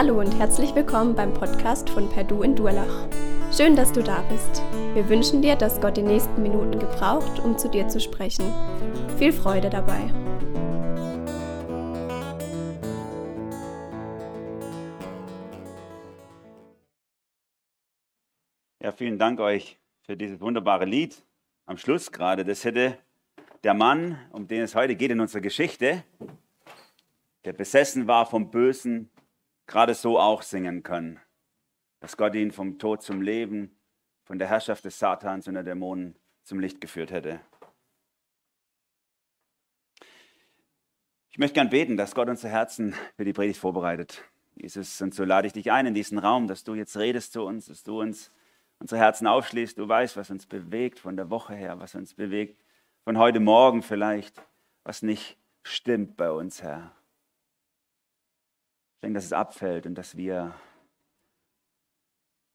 Hallo und herzlich willkommen beim Podcast von Perdu in Durlach. Schön, dass du da bist. Wir wünschen dir, dass Gott die nächsten Minuten gebraucht, um zu dir zu sprechen. Viel Freude dabei. Ja, vielen Dank euch für dieses wunderbare Lied am Schluss gerade. Das hätte der Mann, um den es heute geht in unserer Geschichte, der besessen war vom Bösen, gerade so auch singen können. Dass Gott ihn vom Tod zum Leben, von der Herrschaft des Satans und der Dämonen zum Licht geführt hätte. Ich möchte gern beten, dass Gott unser Herzen für die Predigt vorbereitet. Jesus, und so lade ich dich ein in diesen Raum, dass du jetzt redest zu uns, dass du uns unsere Herzen aufschließt. Du weißt, was uns bewegt von der Woche her, was uns bewegt von heute Morgen vielleicht, was nicht stimmt bei uns, Herr. Ich denke, dass es abfällt und dass wir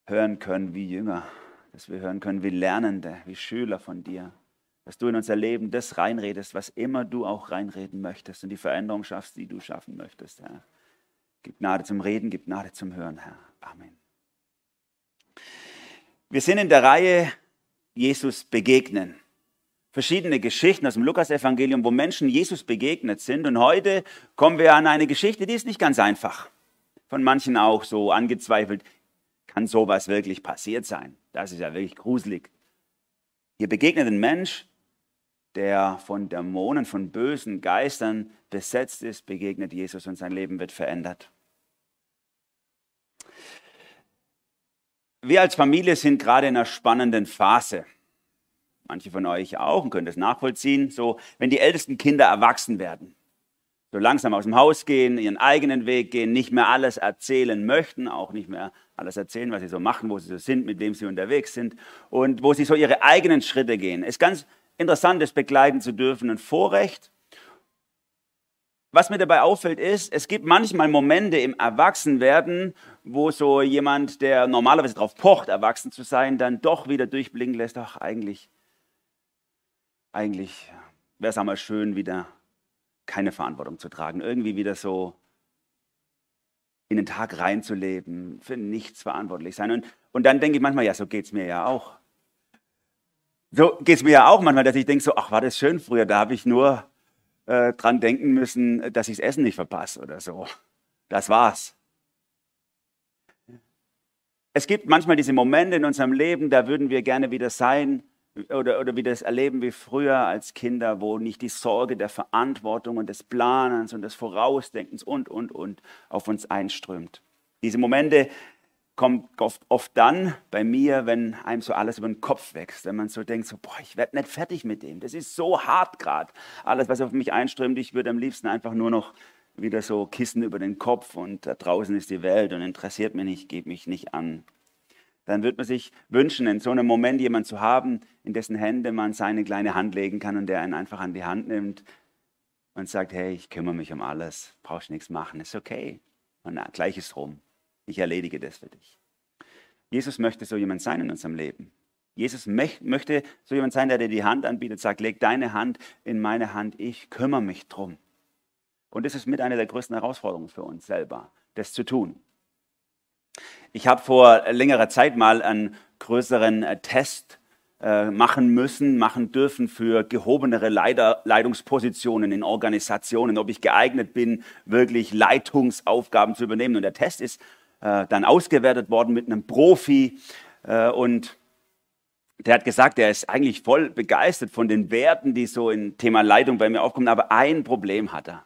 hören können wie Jünger, dass wir hören können wie Lernende, wie Schüler von dir, dass du in unser Leben das reinredest, was immer du auch reinreden möchtest und die Veränderung schaffst, die du schaffen möchtest, Herr. Gib Gnade zum Reden, gib Gnade zum Hören, Herr. Amen. Wir sind in der Reihe Jesus begegnen verschiedene Geschichten aus dem Lukasevangelium, wo Menschen Jesus begegnet sind. Und heute kommen wir an eine Geschichte, die ist nicht ganz einfach. Von manchen auch so angezweifelt, kann sowas wirklich passiert sein? Das ist ja wirklich gruselig. Hier begegnet ein Mensch, der von Dämonen, von bösen Geistern besetzt ist, begegnet Jesus und sein Leben wird verändert. Wir als Familie sind gerade in einer spannenden Phase manche von euch auch und können das nachvollziehen, so wenn die ältesten Kinder erwachsen werden, so langsam aus dem Haus gehen, ihren eigenen Weg gehen, nicht mehr alles erzählen möchten, auch nicht mehr alles erzählen, was sie so machen, wo sie so sind, mit wem sie unterwegs sind und wo sie so ihre eigenen Schritte gehen. Es ist ganz interessant, das begleiten zu dürfen, ein Vorrecht. Was mir dabei auffällt, ist, es gibt manchmal Momente im Erwachsenwerden, wo so jemand, der normalerweise darauf pocht, erwachsen zu sein, dann doch wieder durchblicken lässt, ach, eigentlich eigentlich wäre es einmal schön, wieder keine Verantwortung zu tragen, irgendwie wieder so in den Tag reinzuleben, für nichts verantwortlich sein. Und, und dann denke ich manchmal, ja, so geht es mir ja auch. So geht es mir ja auch manchmal, dass ich denke, so, ach, war das schön früher, da habe ich nur äh, dran denken müssen, dass ich das Essen nicht verpasse oder so. Das war's. Es gibt manchmal diese Momente in unserem Leben, da würden wir gerne wieder sein, oder, oder wie das erleben wie früher als Kinder, wo nicht die Sorge der Verantwortung und des Planens und des Vorausdenkens und, und, und auf uns einströmt. Diese Momente kommen oft, oft dann bei mir, wenn einem so alles über den Kopf wächst, wenn man so denkt, so, boah, ich werde nicht fertig mit dem. Das ist so hart gerade. Alles, was auf mich einströmt, ich würde am liebsten einfach nur noch wieder so Kissen über den Kopf und da draußen ist die Welt und interessiert mich nicht, geht mich nicht an dann wird man sich wünschen, in so einem Moment jemanden zu haben, in dessen Hände man seine kleine Hand legen kann und der einen einfach an die Hand nimmt und sagt, hey, ich kümmere mich um alles, brauchst nichts machen, ist okay. Und na, gleich ist rum. Ich erledige das für dich. Jesus möchte so jemand sein in unserem Leben. Jesus möchte so jemand sein, der dir die Hand anbietet, sagt, leg deine Hand in meine Hand, ich kümmere mich drum. Und das ist mit einer der größten Herausforderungen für uns selber, das zu tun. Ich habe vor längerer Zeit mal einen größeren äh, Test äh, machen müssen, machen dürfen für gehobenere Leiter, Leitungspositionen in Organisationen, ob ich geeignet bin, wirklich Leitungsaufgaben zu übernehmen. Und der Test ist äh, dann ausgewertet worden mit einem Profi und der hat gesagt, er ist eigentlich voll begeistert von den Werten, die so im Thema Leitung bei mir aufkommen, aber ein Problem hat er.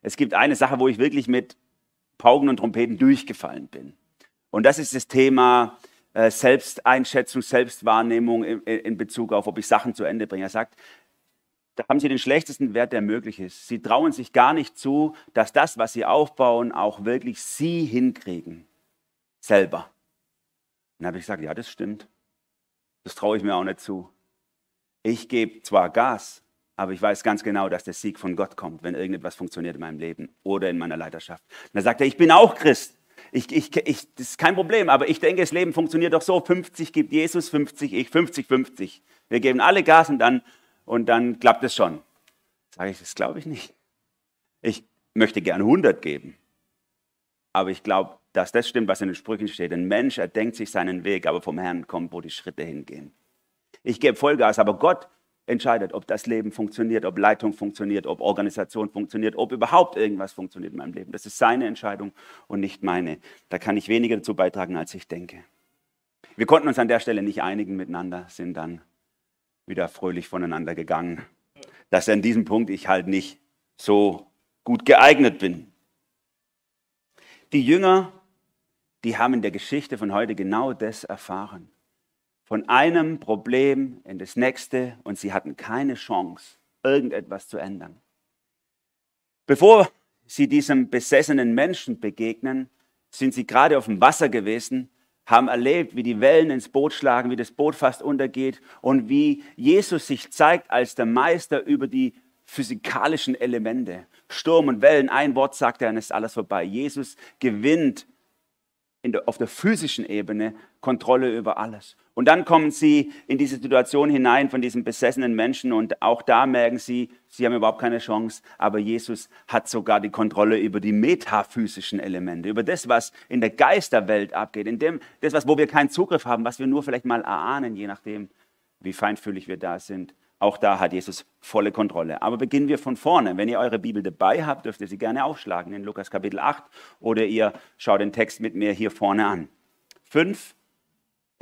Es gibt eine Sache, wo ich wirklich mit Pauken und Trompeten durchgefallen bin. Und das ist das Thema äh, Selbsteinschätzung, Selbstwahrnehmung in, Bezug auf, ob ich Sachen zu Ende bringe. Er sagt, da haben sie den schlechtesten Wert, der möglich ist. Sie trauen sich gar nicht zu, dass das, was sie aufbauen, auch wirklich sie hinkriegen. Selber. dann habe ich gesagt, ja, das stimmt. Das traue ich mir auch nicht zu. Ich gebe zwar Gas, aber ich weiß ganz genau, dass der Sieg von Gott kommt, wenn irgendetwas funktioniert in meinem Leben oder in meiner Leiterschaft. Und dann sagt er, ich bin auch Christ. Ich, ich, ich, das ist kein Problem, aber ich denke, das Leben funktioniert doch so, 50 gibt Jesus, 50 ich, 50, 50. Wir geben alle Gas und dann, und dann klappt es schon. Sage ich, das glaube ich nicht. Ich möchte gerne 100 geben. Aber ich glaube, dass das stimmt, was in den Sprüchen steht. Ein Mensch erdenkt sich seinen Weg, aber vom Herrn kommt, wo die Schritte hingehen. Ich gebe Vollgas, aber Gott entscheidet, ob das Leben funktioniert, ob Leitung funktioniert, ob Organisation funktioniert, ob überhaupt irgendwas funktioniert in meinem Leben. Das ist seine Entscheidung und nicht meine. Da kann ich weniger dazu beitragen, als ich denke. Wir konnten uns an der Stelle nicht einigen miteinander, sind dann wieder fröhlich voneinander gegangen. Dass an diesem Punkt ich halt nicht so gut geeignet bin. Die Jünger, die haben in der Geschichte von heute genau das erfahren von einem Problem in das nächste und sie hatten keine Chance, irgendetwas zu ändern. Bevor sie diesem besessenen Menschen begegnen, sind sie gerade auf dem Wasser gewesen, haben erlebt, wie die Wellen ins Boot schlagen, wie das Boot fast untergeht und wie Jesus sich zeigt als der Meister über die physikalischen Elemente. Sturm und Wellen, ein Wort sagt er, dann ist alles vorbei. Jesus gewinnt der, auf der physischen Ebene Kontrolle über alles. Und dann kommen sie in diese Situation hinein von diesem besessenen Menschen und auch da merken sie, sie haben überhaupt keine Chance, aber Jesus hat sogar die Kontrolle über die metaphysischen Elemente, über das, was in der Geisterwelt abgeht, in dem, das, was, wo wir keinen Zugriff haben, was wir nur vielleicht mal erahnen, je nachdem, wie feinfühlig wir da sind. Auch da hat Jesus volle Kontrolle. Aber beginnen wir von vorne. Wenn ihr eure Bibel dabei habt, dürft ihr sie gerne aufschlagen in Lukas Kapitel 8 oder ihr schaut den Text mit mir hier vorne an. Fünf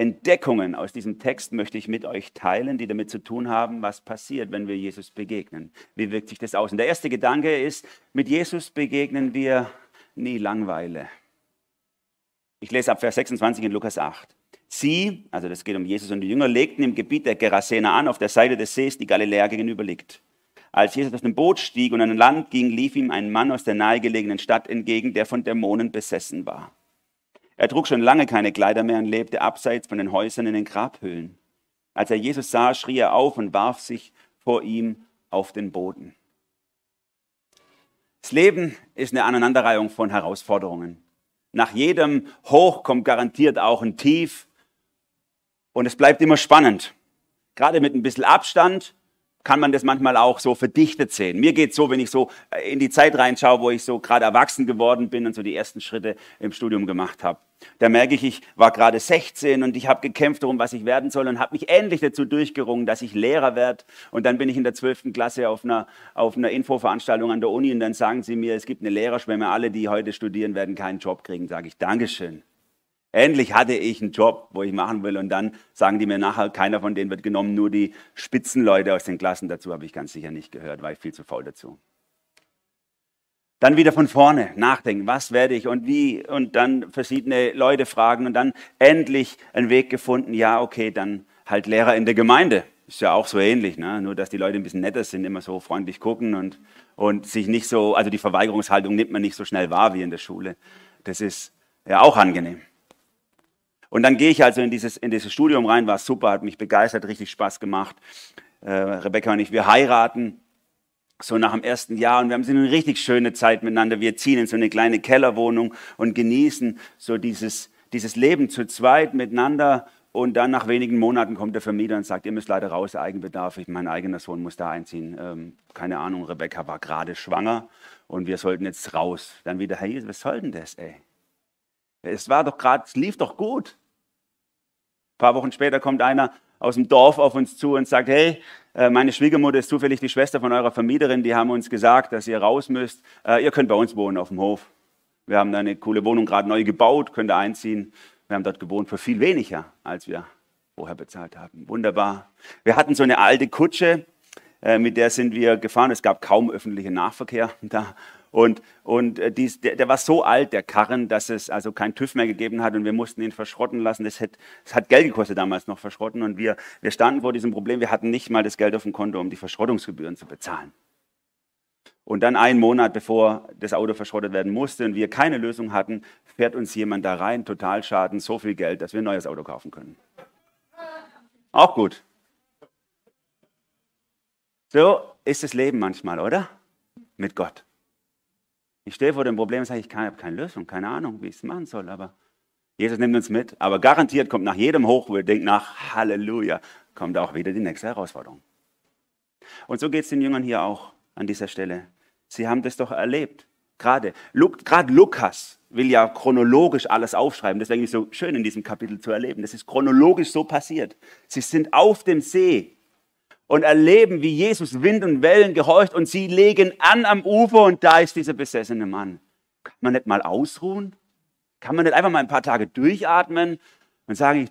Entdeckungen aus diesem Text möchte ich mit euch teilen, die damit zu tun haben, was passiert, wenn wir Jesus begegnen. Wie wirkt sich das aus? Und der erste Gedanke ist, mit Jesus begegnen wir nie Langweile. Ich lese ab Vers 26 in Lukas 8. Sie, also das geht um Jesus und die Jünger, legten im Gebiet der Gerasener an, auf der Seite des Sees, die Galiläa gegenüber liegt. Als Jesus aus dem Boot stieg und an Land ging, lief ihm ein Mann aus der nahegelegenen Stadt entgegen, der von Dämonen besessen war. Er trug schon lange keine Kleider mehr und lebte abseits von den Häusern in den Grabhöhlen. Als er Jesus sah, schrie er auf und warf sich vor ihm auf den Boden. Das Leben ist eine Aneinanderreihung von Herausforderungen. Nach jedem Hoch kommt garantiert auch ein Tief und es bleibt immer spannend. Gerade mit ein bisschen Abstand kann man das manchmal auch so verdichtet sehen. Mir geht es so, wenn ich so in die Zeit reinschaue, wo ich so gerade erwachsen geworden bin und so die ersten Schritte im Studium gemacht habe. Da merke ich, ich war gerade 16 und ich habe gekämpft darum, was ich werden soll und habe mich endlich dazu durchgerungen, dass ich Lehrer werde. Und dann bin ich in der 12. Klasse auf einer, auf einer Infoveranstaltung an der Uni und dann sagen sie mir, es gibt eine Lehrerschwemme, alle, die heute studieren, werden keinen Job kriegen. Sage ich, Dankeschön. Endlich hatte ich einen Job, wo ich machen will. Und dann sagen die mir nachher, keiner von denen wird genommen, nur die Spitzenleute aus den Klassen. Dazu habe ich ganz sicher nicht gehört, war ich viel zu faul dazu. Dann wieder von vorne nachdenken, was werde ich und wie und dann verschiedene Leute fragen und dann endlich einen Weg gefunden, ja, okay, dann halt Lehrer in der Gemeinde. Ist ja auch so ähnlich, ne? nur dass die Leute ein bisschen netter sind, immer so freundlich gucken und, und sich nicht so, also die Verweigerungshaltung nimmt man nicht so schnell wahr wie in der Schule. Das ist ja auch angenehm. Und dann gehe ich also in dieses, in dieses Studium rein, war super, hat mich begeistert, richtig Spaß gemacht. Äh, Rebecca und ich, wir heiraten so nach dem ersten Jahr und wir haben so eine richtig schöne Zeit miteinander. Wir ziehen in so eine kleine Kellerwohnung und genießen so dieses, dieses Leben zu zweit miteinander. Und dann nach wenigen Monaten kommt der Vermieter und sagt, ihr müsst leider raus, Eigenbedarf. Ich, mein eigener Sohn muss da einziehen. Ähm, keine Ahnung, Rebecca war gerade schwanger und wir sollten jetzt raus. Dann wieder, hey, was soll denn das, ey? Es war doch gerade, es lief doch gut. Ein paar Wochen später kommt einer aus dem Dorf auf uns zu und sagt, hey, äh, meine Schwiegermutter ist zufällig die Schwester von eurer Vermieterin, die haben uns gesagt, dass ihr raus müsst. Äh, ihr könnt bei uns wohnen auf dem Hof. Wir haben da eine coole Wohnung gerade neu gebaut, könnt ihr einziehen. Wir haben dort gewohnt für viel weniger, als wir vorher bezahlt haben. Wunderbar. Wir hatten so eine alte Kutsche, äh, mit der sind wir gefahren. Es gab kaum öffentlichen Nahverkehr da. Und, und äh, dies, der, der, war so alt, der Karren, dass es also kein TÜV mehr gegeben hat und wir mussten ihn verschrotten lassen. Das hat, das hat Geld gekostet damals noch verschrotten und wir, wir standen vor diesem Problem. Wir hatten nicht mal das Geld auf dem Konto, um die Verschrottungsgebühren zu bezahlen. Und dann einen Monat bevor das Auto verschrottet werden musste und wir keine Lösung hatten, fährt uns jemand da rein, Totalschaden, so viel Geld, dass wir ein neues Auto kaufen können. Auch gut. So ist das Leben manchmal, oder? Mit Gott. Ich stehe vor dem Problem und sage, ich habe keine Lösung, keine Ahnung, wie ich es machen soll, aber Jesus nimmt uns mit. Aber garantiert kommt nach jedem Hoch, wo ihr denkt, nach Halleluja, kommt auch wieder die nächste Herausforderung. Und so geht es den Jüngern hier auch an dieser Stelle. Sie haben das doch erlebt. Gerade, gerade Lukas will ja chronologisch alles aufschreiben. Deswegen ist es so schön in diesem Kapitel zu erleben. Das ist chronologisch so passiert. Sie sind auf dem See und erleben, wie Jesus Wind und Wellen gehorcht und sie legen an am Ufer und da ist dieser besessene Mann. Kann man nicht mal ausruhen? Kann man nicht einfach mal ein paar Tage durchatmen und sagen,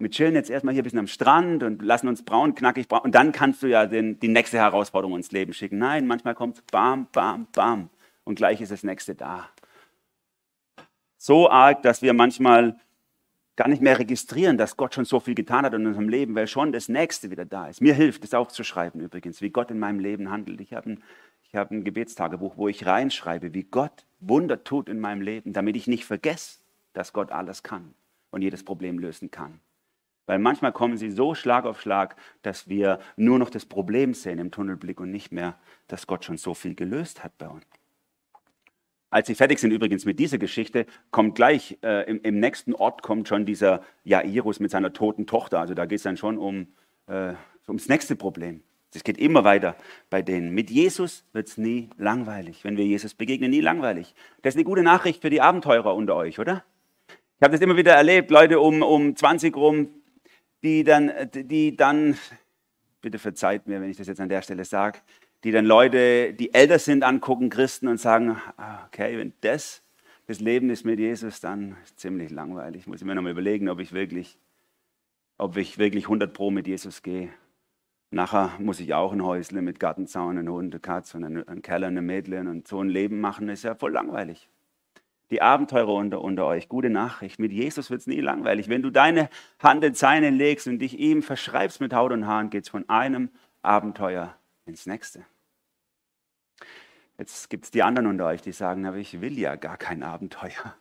wir chillen jetzt erstmal hier ein bisschen am Strand und lassen uns braun, knackig braun und dann kannst du ja den, die nächste Herausforderung ins Leben schicken. Nein, manchmal kommt bam, bam, bam und gleich ist das nächste da. So arg, dass wir manchmal gar nicht mehr registrieren, dass Gott schon so viel getan hat in unserem Leben, weil schon das Nächste wieder da ist. Mir hilft es aufzuschreiben übrigens, wie Gott in meinem Leben handelt. Ich habe ein, ich habe ein Gebetstagebuch, wo ich reinschreibe, wie Gott Wunder tut in meinem Leben, damit ich nicht vergesse, dass Gott alles kann und jedes Problem lösen kann. Weil manchmal kommen sie so Schlag auf Schlag, dass wir nur noch das Problem sehen im Tunnelblick und nicht mehr, dass Gott schon so viel gelöst hat bei uns. Als sie fertig sind übrigens mit dieser Geschichte, kommt gleich äh, im, im, nächsten Ort kommt schon dieser Jairus mit seiner toten Tochter. Also da geht es dann schon um, äh, ums nächste Problem. Es geht immer weiter bei denen. Mit Jesus wird es nie langweilig. Wenn wir Jesus begegnen, nie langweilig. Das ist eine gute Nachricht für die Abenteurer unter euch, oder? Ich habe das immer wieder erlebt, Leute um, um 20 rum, die dann, die dann, bitte verzeiht mir, wenn ich das jetzt an der Stelle sage, die dann Leute, die älter sind, angucken, Christen und sagen, ah, okay, wenn das das Leben ist mit Jesus, dann ist ziemlich langweilig. Muss ich mir nochmal überlegen, ob ich wirklich, ob ich wirklich 100 Pro mit Jesus gehe. Nachher muss ich auch ein Häusle mit Gartenzaun, einen Hund, eine Katze und einen Keller, eine Mädchen und so ein Leben machen, ist ja voll langweilig. Die Abenteurer unter, unter euch, gute Nachricht, mit Jesus wird es nie langweilig. Wenn du deine Hand in seine legst und dich ihm verschreibst mit Haut und Haaren, geht es von einem Abenteuer ins nächste. Jetzt gibt es die anderen unter euch, die sagen, aber ich will ja gar kein Abenteuer.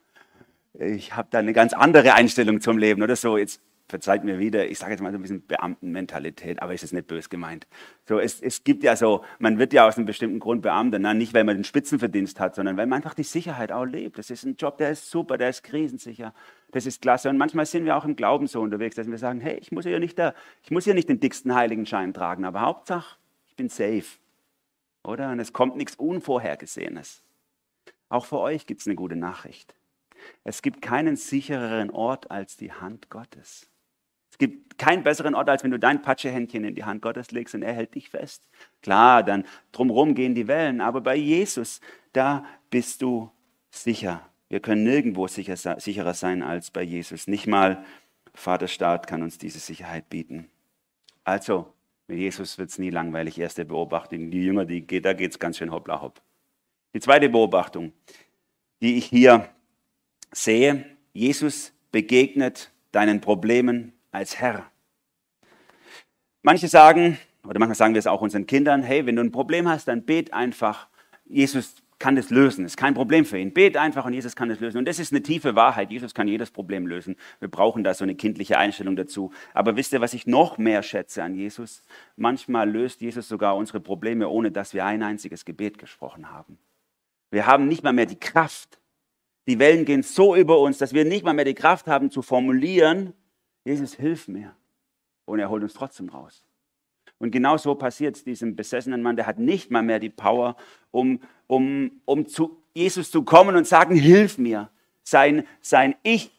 Ich habe da eine ganz andere Einstellung zum Leben oder so. Jetzt verzeiht mir wieder, ich sage jetzt mal so ein bisschen Beamtenmentalität, aber ist es nicht böse gemeint. So, es, es gibt ja so, man wird ja aus einem bestimmten Grund Beamter, na, nicht weil man den Spitzenverdienst hat, sondern weil man einfach die Sicherheit auch lebt. Das ist ein Job, der ist super, der ist krisensicher, das ist klasse. Und manchmal sind wir auch im Glauben so unterwegs, dass wir sagen, hey, ich muss hier nicht, nicht den dicksten Heiligenschein tragen, aber Hauptsache, ich bin safe. Oder? Und es kommt nichts Unvorhergesehenes. Auch für euch gibt es eine gute Nachricht. Es gibt keinen sichereren Ort als die Hand Gottes. Es gibt keinen besseren Ort, als wenn du dein Patschehändchen in die Hand Gottes legst und er hält dich fest. Klar, dann drumherum gehen die Wellen, aber bei Jesus, da bist du sicher. Wir können nirgendwo sicher, sicherer sein als bei Jesus. Nicht mal Vaterstaat kann uns diese Sicherheit bieten. Also, mit Jesus wird es nie langweilig. Erste Beobachtung. Die Jünger, die da geht es ganz schön hoppla hopp. Die zweite Beobachtung, die ich hier sehe, Jesus begegnet deinen Problemen als Herr. Manche sagen, oder manchmal sagen wir es auch unseren Kindern, hey, wenn du ein Problem hast, dann bet einfach. Jesus kann das lösen. Ist kein Problem für ihn. Bet einfach und Jesus kann das lösen. Und das ist eine tiefe Wahrheit. Jesus kann jedes Problem lösen. Wir brauchen da so eine kindliche Einstellung dazu. Aber wisst ihr, was ich noch mehr schätze an Jesus? Manchmal löst Jesus sogar unsere Probleme, ohne dass wir ein einziges Gebet gesprochen haben. Wir haben nicht mal mehr die Kraft. Die Wellen gehen so über uns, dass wir nicht mal mehr die Kraft haben zu formulieren, Jesus, hilf mir. Und er holt uns trotzdem raus. Und genau so passiert es diesem besessenen Mann. Der hat nicht mal mehr die Power, um, um, um zu Jesus zu kommen und sagen, hilf mir. Sein, sein Ich,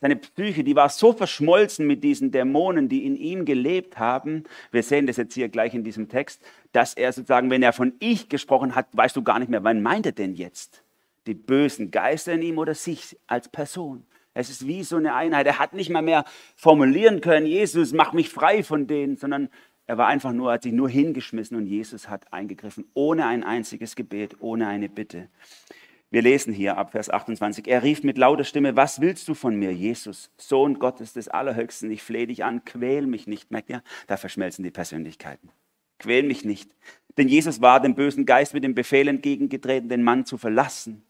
seine Psyche, die war so verschmolzen mit diesen Dämonen, die in ihm gelebt haben. Wir sehen das jetzt hier gleich in diesem Text, dass er sozusagen, wenn er von Ich gesprochen hat, weißt du gar nicht mehr, wann meint er denn jetzt? Die bösen Geister in ihm oder sich als Person? Es ist wie so eine Einheit. Er hat nicht mal mehr formulieren können, Jesus, mach mich frei von denen, sondern er war einfach nur, hat sich nur hingeschmissen und Jesus hat eingegriffen, ohne ein einziges Gebet, ohne eine Bitte. Wir lesen hier ab Vers 28. Er rief mit lauter Stimme, was willst du von mir, Jesus, Sohn Gottes des Allerhöchsten? Ich flehe dich an, quäl mich nicht. Merkt ihr? Da verschmelzen die Persönlichkeiten. Quäl mich nicht. Denn Jesus war dem bösen Geist mit dem Befehl entgegengetreten, den Mann zu verlassen.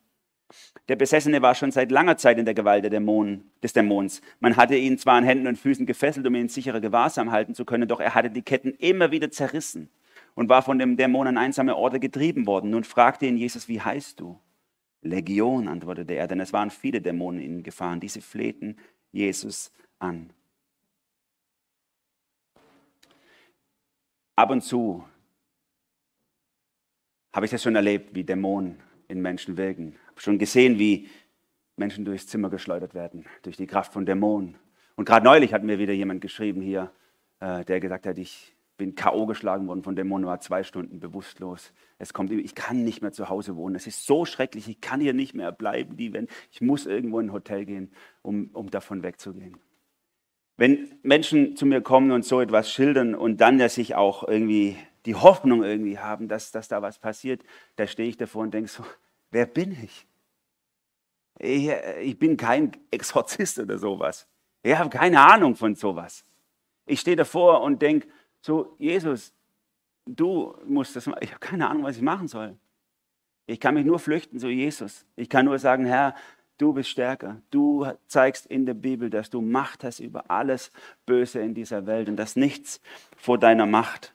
Der Besessene war schon seit langer Zeit in der Gewalt der Dämonen, des Dämons. Man hatte ihn zwar an Händen und Füßen gefesselt, um ihn in sicherer Gewahrsam halten zu können, doch er hatte die Ketten immer wieder zerrissen und war von dem Dämon an einsame Orte getrieben worden. Nun fragte ihn Jesus, wie heißt du? Legion, antwortete er, denn es waren viele Dämonen in ihn gefahren. Diese flehten Jesus an. Ab und zu habe ich das schon erlebt, wie Dämonen in Menschen wirken. Ich habe schon gesehen, wie, Menschen durchs Zimmer geschleudert werden, durch die Kraft von Dämonen. Und gerade neulich hat mir wieder jemand geschrieben hier, äh, der gesagt hat, ich bin K.O. geschlagen worden von Dämonen, war zwei Stunden bewusstlos. Es kommt, ich kann nicht mehr zu Hause wohnen. Es ist so schrecklich, ich kann hier nicht mehr bleiben. Die, wenn, ich muss irgendwo in ein Hotel gehen, um, um davon wegzugehen. Wenn Menschen zu mir kommen und so etwas schildern und dann ja sich auch irgendwie die Hoffnung irgendwie haben, dass, dass da was passiert, da stehe ich davor und denke so, wer bin ich? Ich, ich bin kein Exorzist oder sowas. Ich habe keine Ahnung von sowas. Ich stehe davor und denke, so, Jesus, du musst das machen. Ich habe keine Ahnung, was ich machen soll. Ich kann mich nur flüchten zu Jesus. Ich kann nur sagen, Herr, du bist stärker. Du zeigst in der Bibel, dass du Macht hast über alles Böse in dieser Welt und dass nichts vor deiner Macht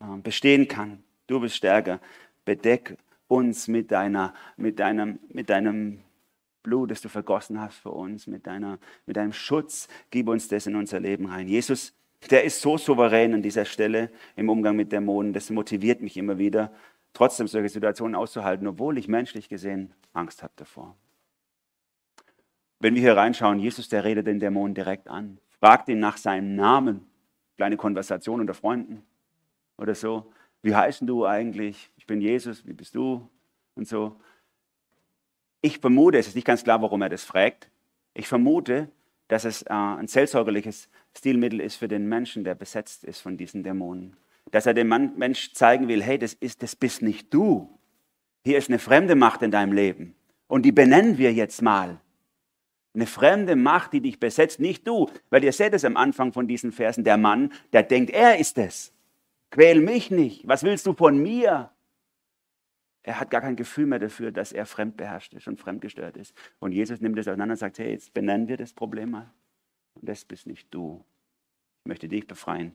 äh, bestehen kann. Du bist stärker. Bedeck uns mit, deiner, mit, deinem, mit deinem Blut, das du vergossen hast für uns, mit, deiner, mit deinem Schutz. Gib uns das in unser Leben rein. Jesus, der ist so souverän an dieser Stelle im Umgang mit Dämonen. Das motiviert mich immer wieder, trotzdem solche Situationen auszuhalten, obwohl ich menschlich gesehen Angst habe davor. Wenn wir hier reinschauen, Jesus, der redet den Dämonen direkt an, fragt ihn nach seinem Namen, kleine Konversation unter Freunden oder so. Wie heißen du eigentlich? Ich bin Jesus, wie bist du? Und so. Ich vermute, es ist nicht ganz klar, warum er das fragt. Ich vermute, dass es äh, ein seelsorgerliches Stilmittel ist für den Menschen, der besetzt ist von diesen Dämonen. Dass er dem Mann, Mensch zeigen will, hey, das, ist, das bist nicht du. Hier ist eine fremde Macht in deinem Leben. Und die benennen wir jetzt mal. Eine fremde Macht, die dich besetzt, nicht du. Weil ihr seht es am Anfang von diesen Versen, der Mann, der denkt, er ist es. Quäl mich nicht. Was willst du von mir? Er hat gar kein Gefühl mehr dafür, dass er fremdbeherrscht ist und fremdgestört ist. Und Jesus nimmt es auseinander und sagt, hey, jetzt benennen wir das Problem mal. Und das bist nicht du. Ich möchte dich befreien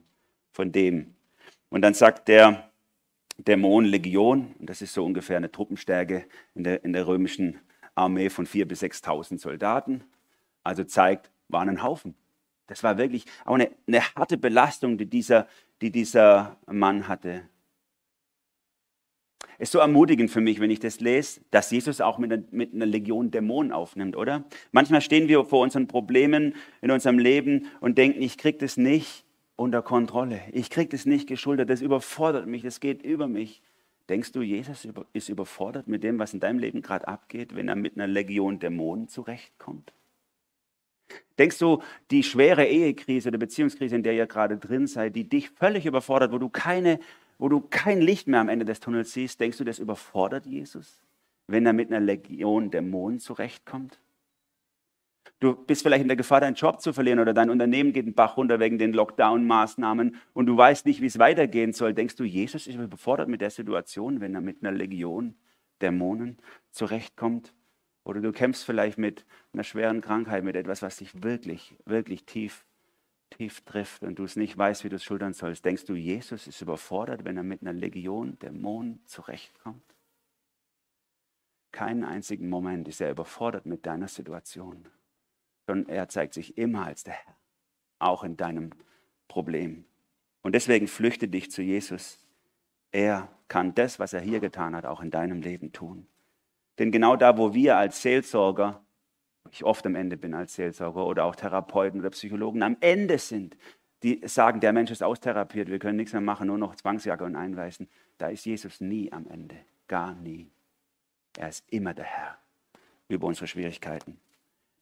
von dem. Und dann sagt der Dämon Legion, und das ist so ungefähr eine Truppenstärke in der, in der römischen Armee von 4.000 bis 6.000 Soldaten. Also zeigt, waren ein Haufen. Das war wirklich auch eine, eine harte Belastung, die dieser, die dieser Mann hatte ist so ermutigend für mich, wenn ich das lese, dass Jesus auch mit einer, mit einer Legion Dämonen aufnimmt, oder? Manchmal stehen wir vor unseren Problemen in unserem Leben und denken, ich kriege das nicht unter Kontrolle. Ich kriege das nicht geschultert. Das überfordert mich. Das geht über mich. Denkst du, Jesus ist überfordert mit dem, was in deinem Leben gerade abgeht, wenn er mit einer Legion Dämonen zurechtkommt? Denkst du, die schwere Ehekrise oder Beziehungskrise, in der ihr gerade drin seid, die dich völlig überfordert, wo du keine wo du kein Licht mehr am Ende des Tunnels siehst, denkst du, das überfordert Jesus, wenn er mit einer Legion Dämonen zurechtkommt? Du bist vielleicht in der Gefahr, deinen Job zu verlieren oder dein Unternehmen geht den Bach runter wegen den Lockdown-Maßnahmen und du weißt nicht, wie es weitergehen soll. Denkst du, Jesus ist überfordert mit der Situation, wenn er mit einer Legion Dämonen zurechtkommt? Oder du kämpfst vielleicht mit einer schweren Krankheit, mit etwas, was dich wirklich, wirklich tief tief trifft und du es nicht weißt, wie du es schultern sollst, denkst du, Jesus ist überfordert, wenn er mit einer Legion Dämonen zurechtkommt? Keinen einzigen Moment ist er überfordert mit deiner Situation, sondern er zeigt sich immer als der Herr, auch in deinem Problem. Und deswegen flüchte dich zu Jesus. Er kann das, was er hier getan hat, auch in deinem Leben tun. Denn genau da, wo wir als Seelsorger ich oft am Ende bin als Seelsorger oder auch Therapeuten oder Psychologen am Ende sind, die sagen, der Mensch ist austherapiert, wir können nichts mehr machen, nur noch Zwangsjacke und einweisen. Da ist Jesus nie am Ende, gar nie. Er ist immer der Herr über unsere Schwierigkeiten.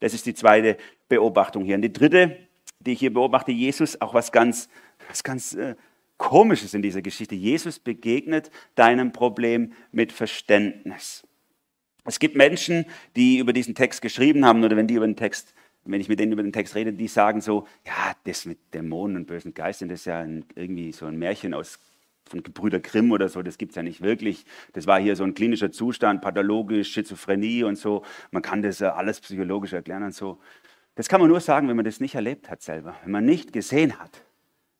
Das ist die zweite Beobachtung hier. Und die dritte, die ich hier beobachte, Jesus, auch was ganz, was ganz äh, Komisches in dieser Geschichte. Jesus begegnet deinem Problem mit Verständnis. Es gibt Menschen, die über diesen Text geschrieben haben oder wenn die über den Text, wenn ich mit denen über den Text rede, die sagen so, ja, das mit Dämonen und bösen Geistern, das ist ja ein, irgendwie so ein Märchen aus von Gebrüder Grimm oder so, das gibt es ja nicht wirklich. Das war hier so ein klinischer Zustand, pathologisch, Schizophrenie und so. Man kann das alles psychologisch erklären und so. Das kann man nur sagen, wenn man das nicht erlebt hat selber, wenn man nicht gesehen hat,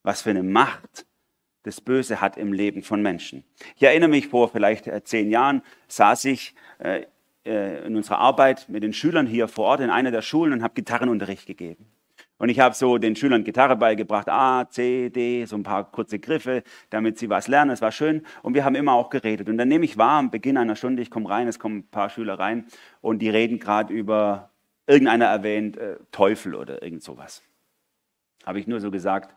was für eine Macht das Böse hat im Leben von Menschen. Ich erinnere mich, vor vielleicht äh, zehn Jahren saß ich äh, äh, in unserer Arbeit mit den Schülern hier vor Ort in einer der Schulen und habe Gitarrenunterricht gegeben. Und ich habe so den Schülern Gitarre beigebracht, A, C, D, so ein paar kurze Griffe, damit sie was lernen. Es war schön und wir haben immer auch geredet. Und dann nehme ich wahr, am Beginn einer Stunde, ich komme rein, es kommen ein paar Schüler rein und die reden gerade über irgendeiner erwähnt äh, Teufel oder irgend sowas. Habe ich nur so gesagt,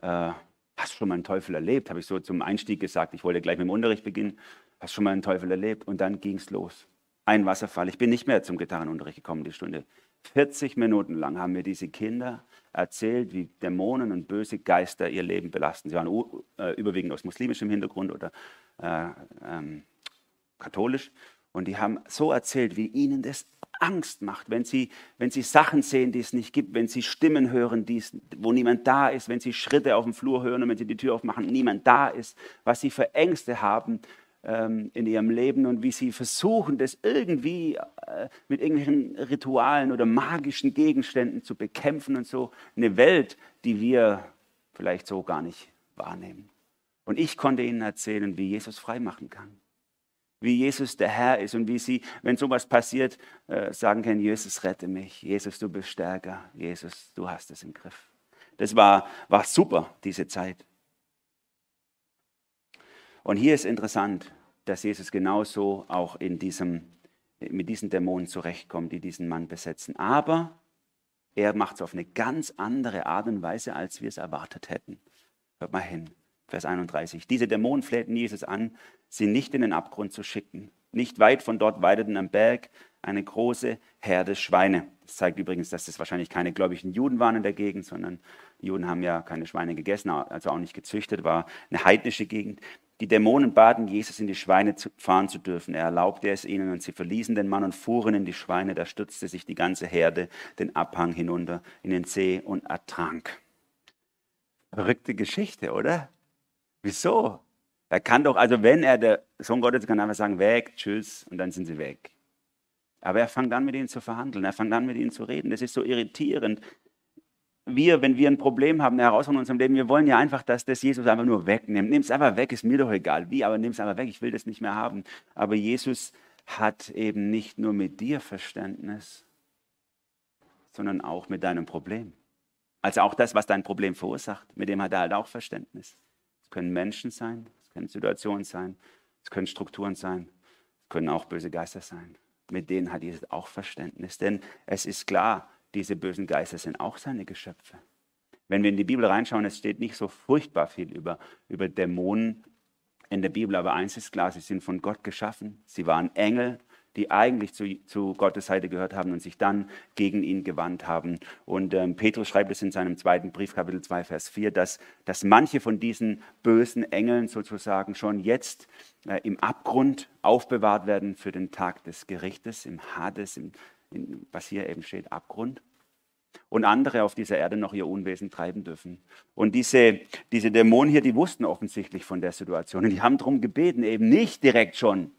äh, hast du schon mal einen Teufel erlebt? Habe ich so zum Einstieg gesagt, ich wollte gleich mit dem Unterricht beginnen. Hast du schon mal einen Teufel erlebt? Und dann ging es los. Ein Wasserfall. Ich bin nicht mehr zum Gitarrenunterricht gekommen, die Stunde. 40 Minuten lang haben mir diese Kinder erzählt, wie Dämonen und böse Geister ihr Leben belasten. Sie waren äh, überwiegend aus muslimischem Hintergrund oder äh, ähm, katholisch. Und die haben so erzählt, wie ihnen das Angst macht, wenn sie, wenn sie Sachen sehen, die es nicht gibt, wenn sie Stimmen hören, es, wo niemand da ist, wenn sie Schritte auf dem Flur hören und wenn sie die Tür aufmachen, niemand da ist, was sie für Ängste haben ähm, in ihrem Leben und wie sie versuchen, das irgendwie äh, mit irgendwelchen Ritualen oder magischen Gegenständen zu bekämpfen und so. Eine Welt, die wir vielleicht so gar nicht wahrnehmen. Und ich konnte ihnen erzählen, wie Jesus frei machen kann wie Jesus der Herr ist und wie sie, wenn sowas passiert, äh, sagen können, Jesus rette mich, Jesus du bist stärker, Jesus du hast es im Griff. Das war, war super, diese Zeit. Und hier ist interessant, dass Jesus genauso auch in diesem, mit diesen Dämonen zurechtkommt, die diesen Mann besetzen. Aber er macht es auf eine ganz andere Art und Weise, als wir es erwartet hätten. Hört mal hin. Vers 31. Diese Dämonen flehten Jesus an, sie nicht in den Abgrund zu schicken. Nicht weit von dort weideten am Berg eine große Herde Schweine. Das zeigt übrigens, dass das wahrscheinlich keine gläubigen Juden waren in der Gegend, sondern Juden haben ja keine Schweine gegessen, also auch nicht gezüchtet, war eine heidnische Gegend. Die Dämonen baten Jesus, in die Schweine fahren zu dürfen. Er erlaubte es ihnen und sie verließen den Mann und fuhren in die Schweine. Da stürzte sich die ganze Herde den Abhang hinunter in den See und ertrank. Verrückte Geschichte, oder? Wieso? Er kann doch, also wenn er der Sohn Gottes kann einfach sagen, weg, tschüss, und dann sind sie weg. Aber er fängt an, mit ihnen zu verhandeln, er fängt an, mit ihnen zu reden. Das ist so irritierend. Wir, wenn wir ein Problem haben, eine Herausforderung in unserem Leben, wir wollen ja einfach, dass das Jesus einfach nur wegnimmt. Nimm es einfach weg, ist mir doch egal. Wie, aber nimm es einfach weg, ich will das nicht mehr haben. Aber Jesus hat eben nicht nur mit dir Verständnis, sondern auch mit deinem Problem. Also auch das, was dein Problem verursacht, mit dem hat er halt auch Verständnis. Es können Menschen sein, es können Situationen sein, es können Strukturen sein, es können auch böse Geister sein. Mit denen hat Jesus auch Verständnis. Denn es ist klar, diese bösen Geister sind auch seine Geschöpfe. Wenn wir in die Bibel reinschauen, es steht nicht so furchtbar viel über, über Dämonen in der Bibel, aber eins ist klar, sie sind von Gott geschaffen. Sie waren Engel, die eigentlich zu, zu Gottes Seite gehört haben und sich dann gegen ihn gewandt haben. Und ähm, Petrus schreibt es in seinem zweiten Brief, Kapitel 2, Vers 4, dass, dass manche von diesen bösen Engeln sozusagen schon jetzt äh, im Abgrund aufbewahrt werden für den Tag des Gerichtes, im Hades, im, in, was hier eben steht, Abgrund und andere auf dieser Erde noch ihr Unwesen treiben dürfen. Und diese, diese Dämonen hier, die wussten offensichtlich von der Situation und die haben darum gebeten, eben nicht direkt schon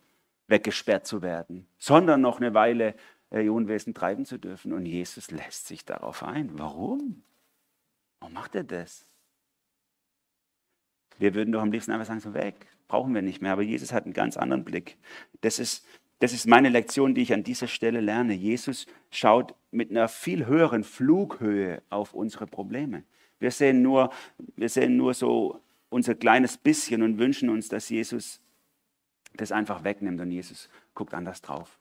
weggesperrt zu werden, sondern noch eine Weile äh, ihr Unwesen treiben zu dürfen. Und Jesus lässt sich darauf ein. Warum? Warum macht er das? Wir würden doch am liebsten einfach sagen, so weg, brauchen wir nicht mehr. Aber Jesus hat einen ganz anderen Blick. Das ist, das ist meine Lektion, die ich an dieser Stelle lerne. Jesus schaut mit einer viel höheren Flughöhe auf unsere Probleme. Wir sehen nur, wir sehen nur so unser kleines bisschen und wünschen uns, dass Jesus das einfach wegnimmt und Jesus guckt anders drauf.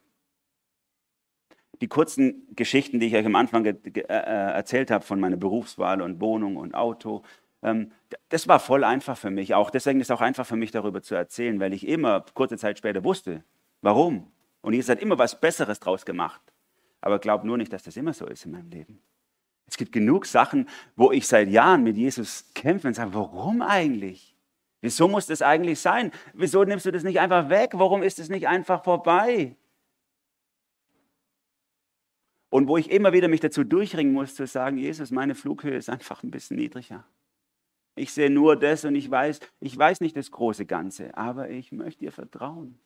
Die kurzen Geschichten, die ich euch am Anfang äh, äh, erzählt habe von meiner Berufswahl und Wohnung und Auto, ähm, das war voll einfach für mich. Auch deswegen ist es auch einfach für mich darüber zu erzählen, weil ich immer kurze Zeit später wusste, warum. Und Jesus hat immer was Besseres draus gemacht. Aber glaub nur nicht, dass das immer so ist in meinem Leben. Es gibt genug Sachen, wo ich seit Jahren mit Jesus kämpfe und sage, warum eigentlich? Wieso muss das eigentlich sein? Wieso nimmst du das nicht einfach weg? Warum ist es nicht einfach vorbei? Und wo ich immer wieder mich dazu durchringen muss, zu sagen, Jesus, meine Flughöhe ist einfach ein bisschen niedriger. Ich sehe nur das und ich weiß, ich weiß nicht das große Ganze, aber ich möchte dir vertrauen.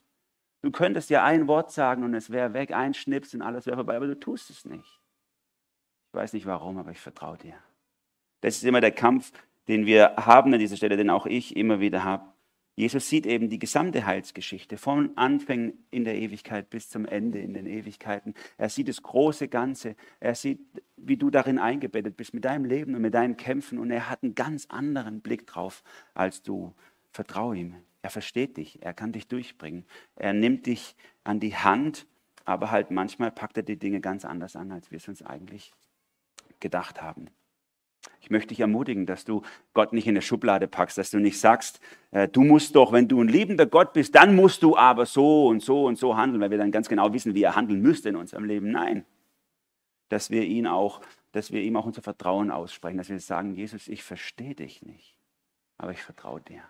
Du könntest ja ein Wort sagen und es wäre weg, ein Schnips und alles wäre vorbei, aber du tust es nicht. Ich weiß nicht warum, aber ich vertraue dir. Das ist immer der Kampf, den wir haben an dieser Stelle, den auch ich immer wieder habe. Jesus sieht eben die gesamte Heilsgeschichte von Anfang in der Ewigkeit bis zum Ende in den Ewigkeiten. Er sieht das große Ganze. Er sieht, wie du darin eingebettet bist mit deinem Leben und mit deinen Kämpfen. Und er hat einen ganz anderen Blick drauf als du. Vertraue ihm. Er versteht dich. Er kann dich durchbringen. Er nimmt dich an die Hand aber halt manchmal packt er die Dinge ganz anders an, als wir es uns eigentlich gedacht haben. Ich möchte dich ermutigen, dass du Gott nicht in eine Schublade packst, dass du nicht sagst, äh, du musst doch, wenn du ein liebender Gott bist, dann musst du aber so und so und so handeln, weil wir dann ganz genau wissen, wie er handeln müsste in unserem Leben. Nein, dass wir ihn auch, dass wir ihm auch unser Vertrauen aussprechen, dass wir sagen, Jesus, ich verstehe dich nicht, aber ich vertraue dir.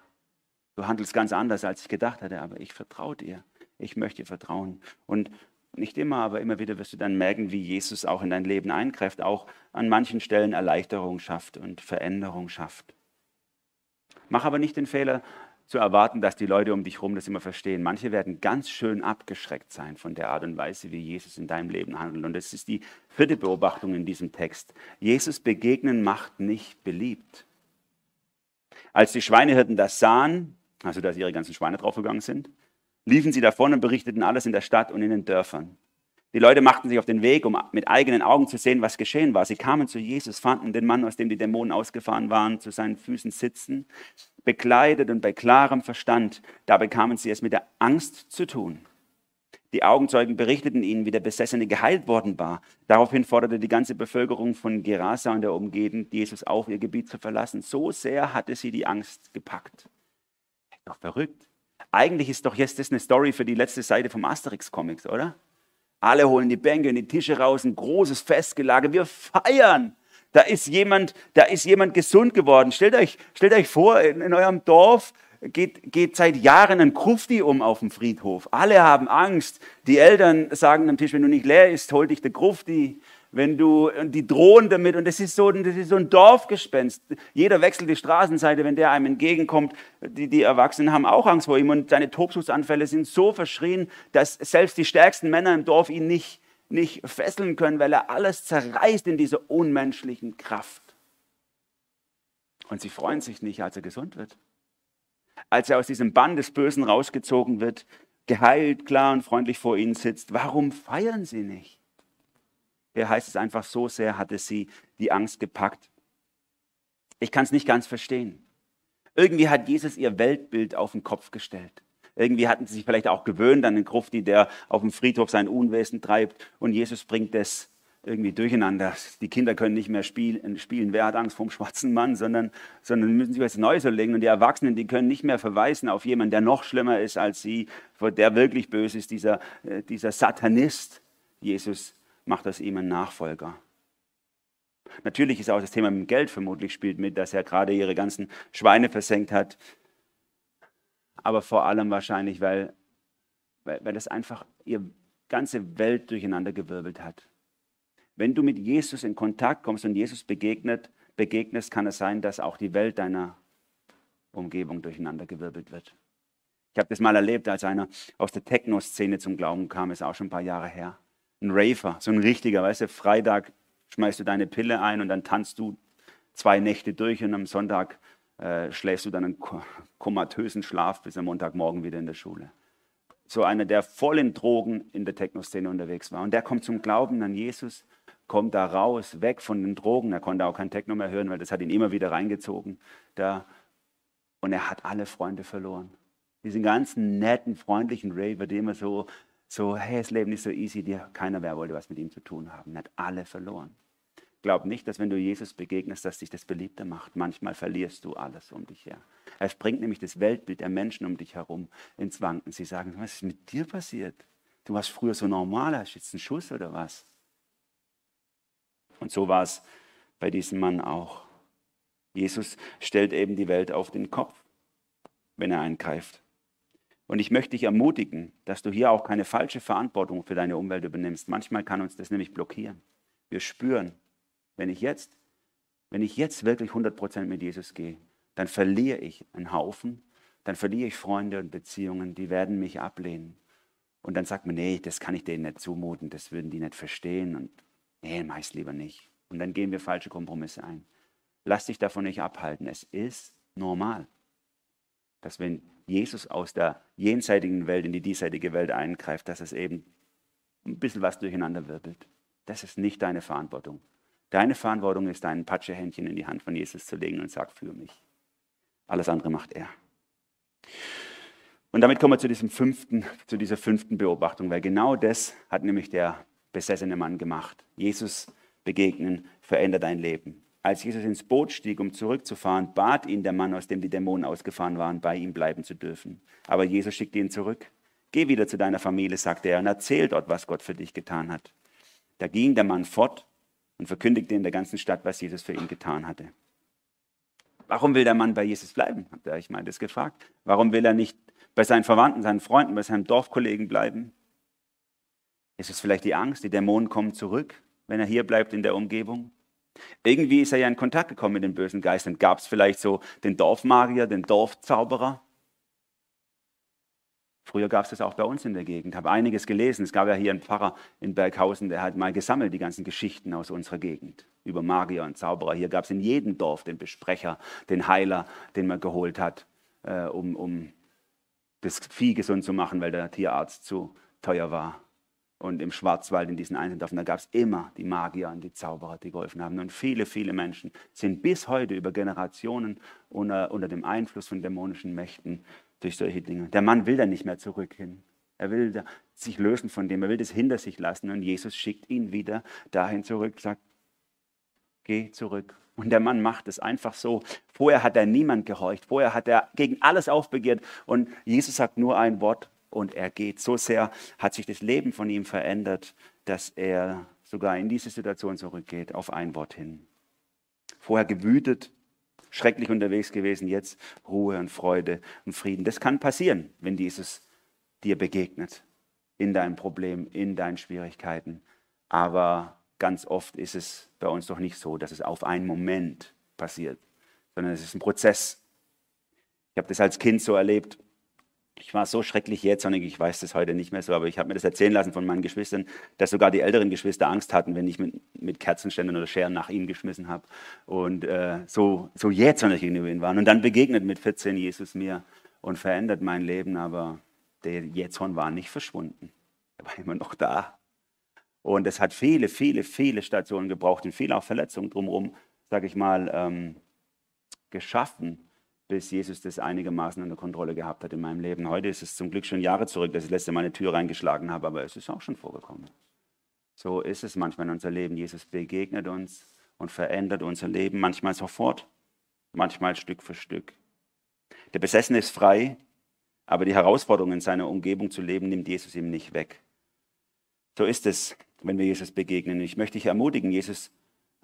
Du handelst ganz anders, als ich gedacht hatte, aber ich vertraue dir. Ich möchte dir vertrauen. Und nicht immer, aber immer wieder wirst du dann merken, wie Jesus auch in dein Leben eingreift, auch an manchen Stellen Erleichterung schafft und Veränderung schafft. Mach aber nicht den Fehler zu erwarten, dass die Leute um dich herum das immer verstehen. Manche werden ganz schön abgeschreckt sein von der Art und Weise, wie Jesus in deinem Leben handelt. Und das ist die vierte Beobachtung in diesem Text. Jesus begegnen macht nicht beliebt. Als die Schweinehirten das sahen, also dass ihre ganzen Schweine draufgegangen sind, liefen sie davon und berichteten alles in der Stadt und in den Dörfern. Die Leute machten sich auf den Weg, um mit eigenen Augen zu sehen, was geschehen war. Sie kamen zu Jesus, fanden den Mann, aus dem die Dämonen ausgefahren waren, zu seinen Füßen sitzen, bekleidet und bei klarem Verstand. Da bekamen sie es mit der Angst zu tun. Die Augenzeugen berichteten ihnen, wie der Besessene geheilt worden war. Daraufhin forderte die ganze Bevölkerung von Gerasa und der Umgegend Jesus auf, ihr Gebiet zu verlassen. So sehr hatte sie die Angst gepackt. Doch verrückt. Eigentlich ist doch jetzt das eine Story für die letzte Seite vom Asterix-Comics, oder? Alle holen die Bänke und die Tische raus, ein großes Festgelage. Wir feiern. Da ist jemand, da ist jemand gesund geworden. Stellt euch, stellt euch vor, in, in eurem Dorf geht, geht seit Jahren ein Krufti um auf dem Friedhof. Alle haben Angst. Die Eltern sagen am Tisch, wenn du nicht leer isst, hol dich der Krufti wenn du, die drohen damit, und das ist so, das ist so ein Dorfgespenst. Jeder wechselt die Straßenseite, wenn der einem entgegenkommt. Die, die Erwachsenen haben auch Angst vor ihm und seine Tobsuchtsanfälle sind so verschrien, dass selbst die stärksten Männer im Dorf ihn nicht, nicht fesseln können, weil er alles zerreißt in dieser unmenschlichen Kraft. Und sie freuen sich nicht, als er gesund wird. Als er aus diesem Bann des Bösen rausgezogen wird, geheilt, klar und freundlich vor ihnen sitzt. Warum feiern sie nicht? Hier heißt es einfach, so sehr hatte sie die Angst gepackt. Ich kann es nicht ganz verstehen. Irgendwie hat Jesus ihr Weltbild auf den Kopf gestellt. Irgendwie hatten sie sich vielleicht auch gewöhnt an den Grufti, der auf dem Friedhof sein Unwesen treibt. Und Jesus bringt das irgendwie durcheinander. Die Kinder können nicht mehr spielen, spielen wer hat Angst vom schwarzen Mann, sondern, sondern müssen sich was Neues überlegen. Und die Erwachsenen, die können nicht mehr verweisen auf jemanden, der noch schlimmer ist als sie, der wirklich böse ist, dieser, äh, dieser Satanist. Jesus macht aus ihm einen Nachfolger. Natürlich ist auch das Thema mit dem Geld vermutlich spielt mit, dass er gerade ihre ganzen Schweine versenkt hat. Aber vor allem wahrscheinlich, weil, weil, weil das einfach ihre ganze Welt durcheinander gewirbelt hat. Wenn du mit Jesus in Kontakt kommst und Jesus begegnet, begegnest, kann es sein, dass auch die Welt deiner Umgebung durcheinander gewirbelt wird. Ich habe das mal erlebt, als einer aus der Techno-Szene zum Glauben kam, ist auch schon ein paar Jahre her ein Raver, so ein richtiger, weißt du, Freitag schmeißt du deine Pille ein und dann tanzt du zwei Nächte durch und am Sonntag äh, schläfst du dann einen komatösen Schlaf bis am Montagmorgen wieder in der Schule. So einer, der voll in Drogen in der Techno-Szene unterwegs war. Und der kommt zum Glauben an Jesus, kommt da raus, weg von den Drogen. Er konnte auch kein Techno mehr hören, weil das hat ihn immer wieder reingezogen. Da. Und er hat alle Freunde verloren. Diesen ganzen netten, freundlichen Raver, die immer so so, hey, das Leben ist so easy, dir, keiner mehr wollte was mit ihm zu tun haben. Er hat alle verloren. Glaub nicht, dass wenn du Jesus begegnest, dass dich das beliebter macht. Manchmal verlierst du alles um dich her. Es bringt nämlich das Weltbild der Menschen um dich herum ins Wanken. Sie sagen, was ist mit dir passiert? Du warst früher so normal, hast jetzt einen Schuss oder was? Und so war es bei diesem Mann auch. Jesus stellt eben die Welt auf den Kopf, wenn er eingreift. Und ich möchte dich ermutigen, dass du hier auch keine falsche Verantwortung für deine Umwelt übernimmst. Manchmal kann uns das nämlich blockieren. Wir spüren, wenn ich jetzt, wenn ich jetzt wirklich 100% mit Jesus gehe, dann verliere ich einen Haufen, dann verliere ich Freunde und Beziehungen, die werden mich ablehnen. Und dann sagt man, nee, das kann ich denen nicht zumuten, das würden die nicht verstehen und nee, meist lieber nicht. Und dann gehen wir falsche Kompromisse ein. Lass dich davon nicht abhalten. Es ist normal dass wenn Jesus aus der jenseitigen Welt in die diesseitige Welt eingreift, dass es eben ein bisschen was durcheinander wirbelt. Das ist nicht deine Verantwortung. Deine Verantwortung ist, dein Patschehändchen in die Hand von Jesus zu legen und sagt, für mich. Alles andere macht er. Und damit kommen wir zu, diesem fünften, zu dieser fünften Beobachtung, weil genau das hat nämlich der besessene Mann gemacht. Jesus begegnen verändert dein Leben. Als Jesus ins Boot stieg, um zurückzufahren, bat ihn der Mann, aus dem die Dämonen ausgefahren waren, bei ihm bleiben zu dürfen. Aber Jesus schickte ihn zurück. Geh wieder zu deiner Familie, sagte er, und erzähl dort, was Gott für dich getan hat. Da ging der Mann fort und verkündigte in der ganzen Stadt, was Jesus für ihn getan hatte. Warum will der Mann bei Jesus bleiben? Habt ihr euch mal das gefragt? Warum will er nicht bei seinen Verwandten, seinen Freunden, bei seinen Dorfkollegen bleiben? Ist es vielleicht die Angst, die Dämonen kommen zurück, wenn er hier bleibt in der Umgebung? Irgendwie ist er ja in Kontakt gekommen mit den bösen Geistern. Gab es vielleicht so den Dorfmagier, den Dorfzauberer? Früher gab es das auch bei uns in der Gegend. Ich habe einiges gelesen. Es gab ja hier einen Pfarrer in Berghausen, der hat mal gesammelt die ganzen Geschichten aus unserer Gegend über Magier und Zauberer. Hier gab es in jedem Dorf den Besprecher, den Heiler, den man geholt hat, äh, um, um das Vieh gesund zu machen, weil der Tierarzt zu teuer war. Und im Schwarzwald, in diesen einzelnen da gab es immer die Magier und die Zauberer, die geholfen haben. Und viele, viele Menschen sind bis heute über Generationen unter, unter dem Einfluss von dämonischen Mächten durch solche Dinge. Der Mann will da nicht mehr zurück hin. Er will sich lösen von dem, er will das hinter sich lassen. Und Jesus schickt ihn wieder dahin zurück, sagt, geh zurück. Und der Mann macht es einfach so. Vorher hat er niemand gehorcht, vorher hat er gegen alles aufbegehrt. Und Jesus sagt nur ein Wort, und er geht. So sehr hat sich das Leben von ihm verändert, dass er sogar in diese Situation zurückgeht, auf ein Wort hin. Vorher gewütet, schrecklich unterwegs gewesen, jetzt Ruhe und Freude und Frieden. Das kann passieren, wenn Jesus dir begegnet, in deinem Problem, in deinen Schwierigkeiten. Aber ganz oft ist es bei uns doch nicht so, dass es auf einen Moment passiert, sondern es ist ein Prozess. Ich habe das als Kind so erlebt, ich war so schrecklich jähzornig, ich weiß das heute nicht mehr so, aber ich habe mir das erzählen lassen von meinen Geschwistern, dass sogar die älteren Geschwister Angst hatten, wenn ich mit, mit Kerzenständern oder Scheren nach ihnen geschmissen habe und äh, so, so jähzornig gegenüber ihnen waren. Und dann begegnet mit 14 Jesus mir und verändert mein Leben, aber der Jähzorn war nicht verschwunden. Er war immer noch da. Und es hat viele, viele, viele Stationen gebraucht und viele auch Verletzungen drumherum, sage ich mal, ähm, geschaffen, bis Jesus das einigermaßen unter Kontrolle gehabt hat in meinem Leben. Heute ist es zum Glück schon Jahre zurück, dass ich das letzte Mal eine Tür reingeschlagen habe, aber es ist auch schon vorgekommen. So ist es manchmal in unser Leben. Jesus begegnet uns und verändert unser Leben, manchmal sofort, manchmal Stück für Stück. Der Besessene ist frei, aber die Herausforderung in seiner Umgebung zu leben, nimmt Jesus ihm nicht weg. So ist es, wenn wir Jesus begegnen. Ich möchte dich ermutigen, Jesus,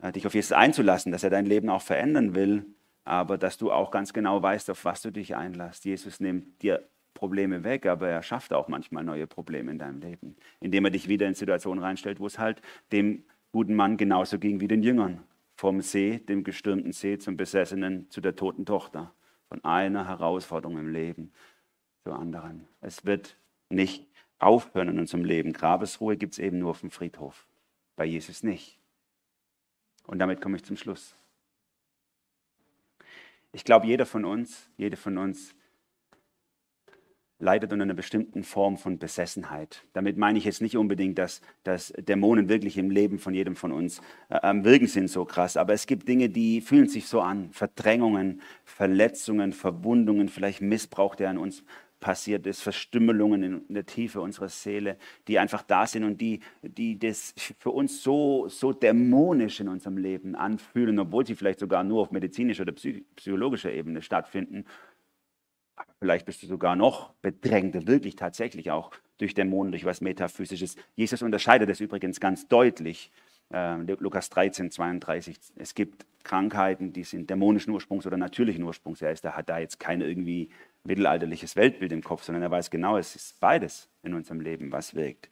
äh, dich auf Jesus einzulassen, dass er dein Leben auch verändern will aber dass du auch ganz genau weißt, auf was du dich einlässt. Jesus nimmt dir Probleme weg, aber er schafft auch manchmal neue Probleme in deinem Leben, indem er dich wieder in Situationen reinstellt, wo es halt dem guten Mann genauso ging wie den Jüngern. Vom See, dem gestürmten See, zum Besessenen, zu der toten Tochter. Von einer Herausforderung im Leben zur anderen. Es wird nicht aufhören in unserem Leben. Grabesruhe gibt es eben nur auf dem Friedhof. Bei Jesus nicht. Und damit komme ich zum Schluss. Ich glaube, jeder von uns, jede von uns leidet unter einer bestimmten Form von Besessenheit. Damit meine ich jetzt nicht unbedingt, dass, dass Dämonen wirklich im Leben von jedem von uns äh, am Wirken sind so krass, aber es gibt Dinge, die fühlen sich so an. Verdrängungen, Verletzungen, Verwundungen, vielleicht Missbrauch, der an uns passiert ist, Verstümmelungen in der Tiefe unserer Seele, die einfach da sind und die, die das für uns so, so dämonisch in unserem Leben anfühlen, obwohl sie vielleicht sogar nur auf medizinischer oder psychologischer Ebene stattfinden. Vielleicht bist du sogar noch bedrängter, wirklich tatsächlich auch durch Dämonen, durch was Metaphysisches. Jesus unterscheidet das übrigens ganz deutlich. Äh, Lukas 13, 32. Es gibt Krankheiten, die sind dämonischen Ursprungs oder natürlichen Ursprungs. Er ist, da hat da jetzt keine irgendwie mittelalterliches Weltbild im Kopf, sondern er weiß genau, es ist beides in unserem Leben, was wirkt.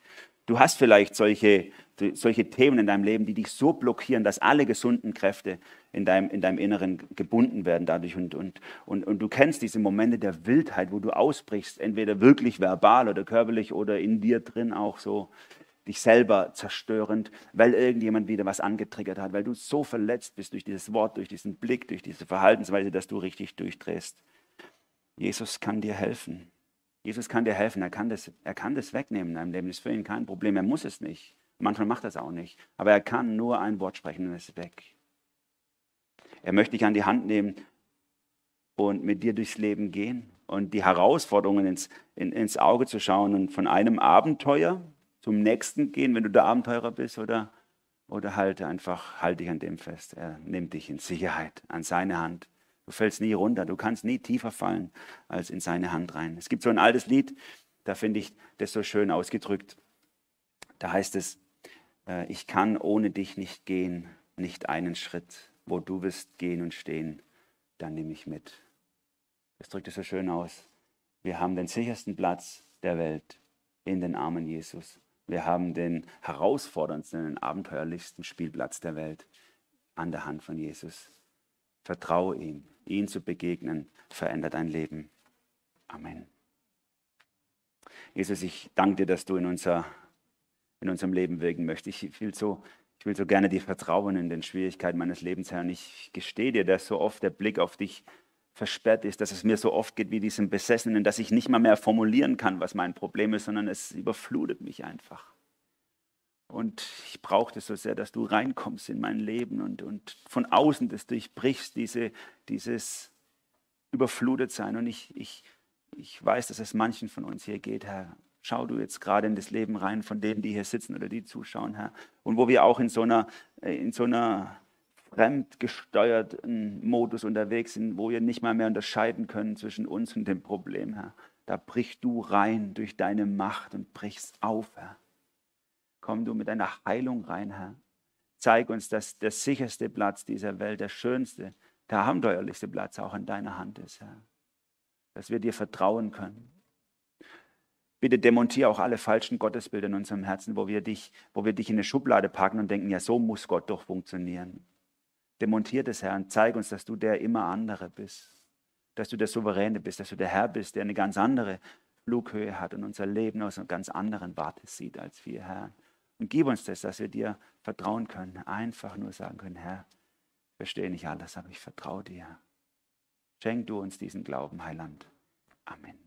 Du hast vielleicht solche, solche Themen in deinem Leben, die dich so blockieren, dass alle gesunden Kräfte in deinem, in deinem Inneren gebunden werden dadurch. Und, und, und, und du kennst diese Momente der Wildheit, wo du ausbrichst, entweder wirklich verbal oder körperlich oder in dir drin auch so dich selber zerstörend, weil irgendjemand wieder was angetriggert hat, weil du so verletzt bist durch dieses Wort, durch diesen Blick, durch diese Verhaltensweise, dass du richtig durchdrehst. Jesus kann dir helfen. Jesus kann dir helfen. Er kann das, er kann das wegnehmen in deinem Leben. Das ist für ihn kein Problem. Er muss es nicht. Manchmal macht er es auch nicht. Aber er kann nur ein Wort sprechen und es ist weg. Er möchte dich an die Hand nehmen und mit dir durchs Leben gehen und die Herausforderungen ins, in, ins Auge zu schauen und von einem Abenteuer zum nächsten gehen, wenn du der Abenteurer bist, oder, oder halt einfach, halt dich an dem fest. Er nimmt dich in Sicherheit an seine Hand. Du fällst nie runter, du kannst nie tiefer fallen als in seine Hand rein. Es gibt so ein altes Lied, da finde ich das so schön ausgedrückt. Da heißt es, äh, ich kann ohne dich nicht gehen, nicht einen Schritt. Wo du wirst gehen und stehen, dann nehme ich mit. Das drückt es so schön aus. Wir haben den sichersten Platz der Welt in den Armen Jesus. Wir haben den herausforderndsten, den abenteuerlichsten Spielplatz der Welt an der Hand von Jesus. Vertraue ihm. Ihn zu begegnen, verändert dein Leben. Amen. Jesus, ich danke dir, dass du in, unser, in unserem Leben wirken möchtest. Ich will, so, ich will so gerne dir vertrauen in den Schwierigkeiten meines Lebens, Herr. Und ich gestehe dir, dass so oft der Blick auf dich versperrt ist, dass es mir so oft geht wie diesem Besessenen, dass ich nicht mal mehr formulieren kann, was mein Problem ist, sondern es überflutet mich einfach. Und ich brauche das so sehr, dass du reinkommst in mein Leben und, und von außen das durchbrichst, diese, dieses Überflutetsein. Und ich, ich, ich weiß, dass es manchen von uns hier geht, Herr. Schau du jetzt gerade in das Leben rein von denen, die hier sitzen oder die zuschauen, Herr. Und wo wir auch in so einer, in so einer fremdgesteuerten Modus unterwegs sind, wo wir nicht mal mehr unterscheiden können zwischen uns und dem Problem, Herr. Da brichst du rein durch deine Macht und brichst auf, Herr. Komm du mit deiner Heilung rein, Herr. Zeig uns, dass der sicherste Platz dieser Welt, der schönste, der abenteuerlichste Platz auch in deiner Hand ist, Herr. Dass wir dir vertrauen können. Bitte demontiere auch alle falschen Gottesbilder in unserem Herzen, wo wir dich, wo wir dich in eine Schublade packen und denken, ja, so muss Gott doch funktionieren. Demontiert es, Herr, und zeig uns, dass du der immer andere bist. Dass du der Souveräne bist, dass du der Herr bist, der eine ganz andere Flughöhe hat und unser Leben aus einer ganz anderen Warte sieht als wir, Herr. Und gib uns das, dass wir dir vertrauen können. Einfach nur sagen können, Herr, ich verstehe nicht alles, aber ich vertraue dir. Schenk du uns diesen Glauben, Heiland. Amen.